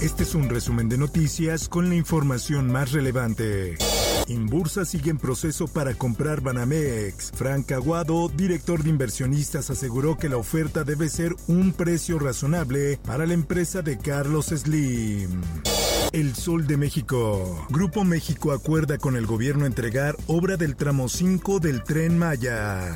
Este es un resumen de noticias con la información más relevante. Inbursa sigue en proceso para comprar Banamex. Frank Aguado, director de inversionistas, aseguró que la oferta debe ser un precio razonable para la empresa de Carlos Slim. El Sol de México. Grupo México acuerda con el gobierno entregar obra del tramo 5 del tren Maya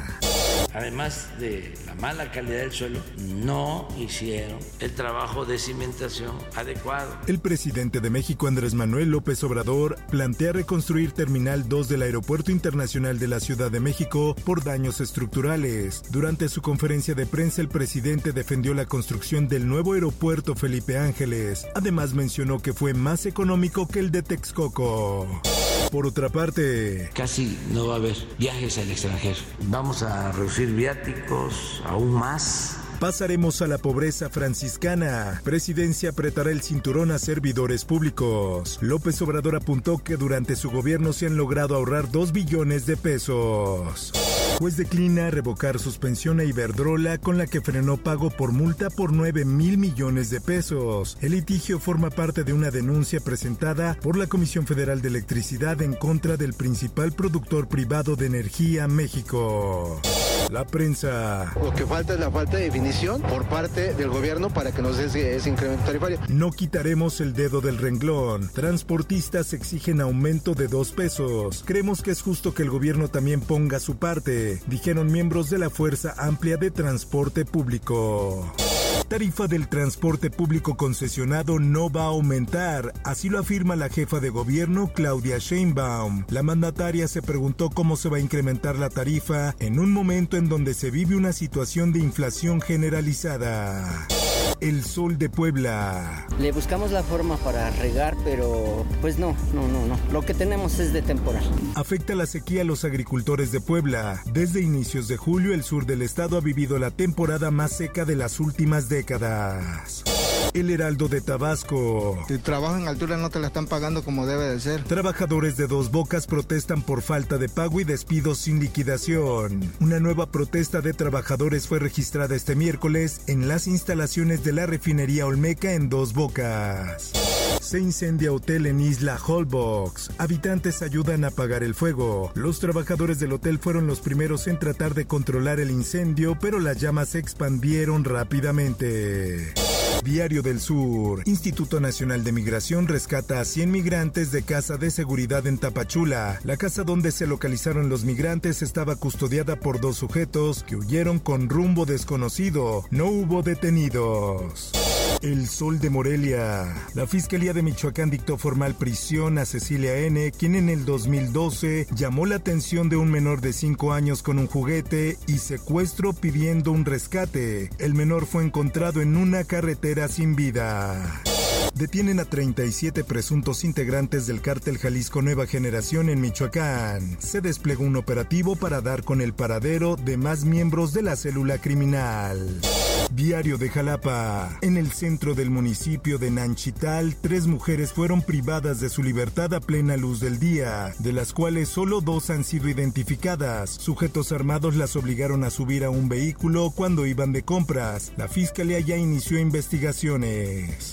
además de la mala calidad del suelo, no hicieron el trabajo de cimentación adecuado. El presidente de México, Andrés Manuel López Obrador, plantea reconstruir Terminal 2 del Aeropuerto Internacional de la Ciudad de México por daños estructurales. Durante su conferencia de prensa, el presidente defendió la construcción del nuevo aeropuerto Felipe Ángeles. Además mencionó que fue más económico que el de Texcoco. Por otra parte, casi no va a haber viajes al extranjero. Vamos a reducir viáticos aún más. Pasaremos a la pobreza franciscana. Presidencia apretará el cinturón a servidores públicos. López Obrador apuntó que durante su gobierno se han logrado ahorrar 2 billones de pesos. Juez declina revocar suspensión a Iberdrola con la que frenó pago por multa por 9 mil millones de pesos. El litigio forma parte de una denuncia presentada por la Comisión Federal de Electricidad en contra del principal productor privado de energía, México. La prensa. Lo que falta es la falta de definición por parte del gobierno para que nos dé ese incremento tarifario. No quitaremos el dedo del renglón. Transportistas exigen aumento de dos pesos. Creemos que es justo que el gobierno también ponga su parte, dijeron miembros de la Fuerza Amplia de Transporte Público tarifa del transporte público concesionado no va a aumentar, así lo afirma la jefa de gobierno Claudia Sheinbaum. La mandataria se preguntó cómo se va a incrementar la tarifa en un momento en donde se vive una situación de inflación generalizada. El Sol de Puebla. Le buscamos la forma para regar, pero pues no, no, no, no. Lo que tenemos es de temporal. Afecta la sequía a los agricultores de Puebla. Desde inicios de julio, el sur del estado ha vivido la temporada más seca de las últimas décadas. El Heraldo de Tabasco. Si trabajo en altura no te la están pagando como debe de ser. Trabajadores de Dos Bocas protestan por falta de pago y despidos sin liquidación. Una nueva protesta de trabajadores fue registrada este miércoles en las instalaciones de la refinería Olmeca en Dos Bocas. Se incendia hotel en Isla Holbox. Habitantes ayudan a apagar el fuego. Los trabajadores del hotel fueron los primeros en tratar de controlar el incendio, pero las llamas se expandieron rápidamente. Diario del Sur. Instituto Nacional de Migración rescata a 100 migrantes de casa de seguridad en Tapachula. La casa donde se localizaron los migrantes estaba custodiada por dos sujetos que huyeron con rumbo desconocido. No hubo detenidos. El Sol de Morelia. La Fiscalía de Michoacán dictó formal prisión a Cecilia N., quien en el 2012 llamó la atención de un menor de 5 años con un juguete y secuestro pidiendo un rescate. El menor fue encontrado en una carretera sin vida. Detienen a 37 presuntos integrantes del cártel Jalisco Nueva Generación en Michoacán. Se desplegó un operativo para dar con el paradero de más miembros de la célula criminal. Diario de Jalapa. En el centro del municipio de Nanchital, tres mujeres fueron privadas de su libertad a plena luz del día, de las cuales solo dos han sido identificadas. Sujetos armados las obligaron a subir a un vehículo cuando iban de compras. La fiscalía ya inició investigaciones.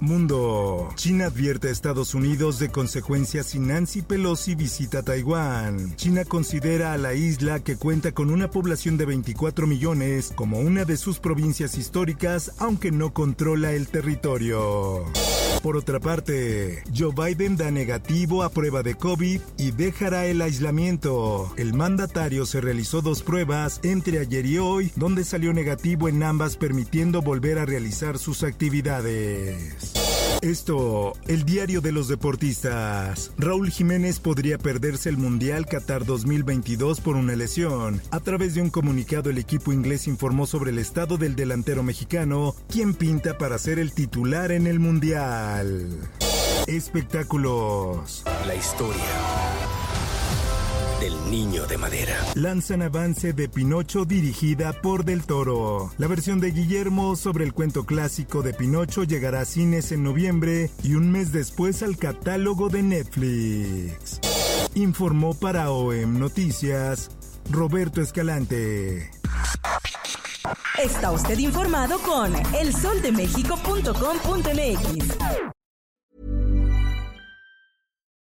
Mundo. China advierte a Estados Unidos de consecuencias si Nancy Pelosi visita Taiwán. China considera a la isla que cuenta con una población de 24 millones como una de sus provincias históricas, aunque no controla el territorio. Por otra parte, Joe Biden da negativo a prueba de COVID y dejará el aislamiento. El mandatario se realizó dos pruebas entre ayer y hoy, donde salió negativo en ambas permitiendo volver a realizar sus actividades. Esto, el diario de los deportistas. Raúl Jiménez podría perderse el Mundial Qatar 2022 por una lesión. A través de un comunicado el equipo inglés informó sobre el estado del delantero mexicano, quien pinta para ser el titular en el Mundial. Espectáculos. La historia del niño de madera. Lanzan avance de Pinocho dirigida por Del Toro. La versión de Guillermo sobre el cuento clásico de Pinocho llegará a cines en noviembre y un mes después al catálogo de Netflix. Informó para OEM Noticias Roberto Escalante. Está usted informado con elsoldemexico.com.mx.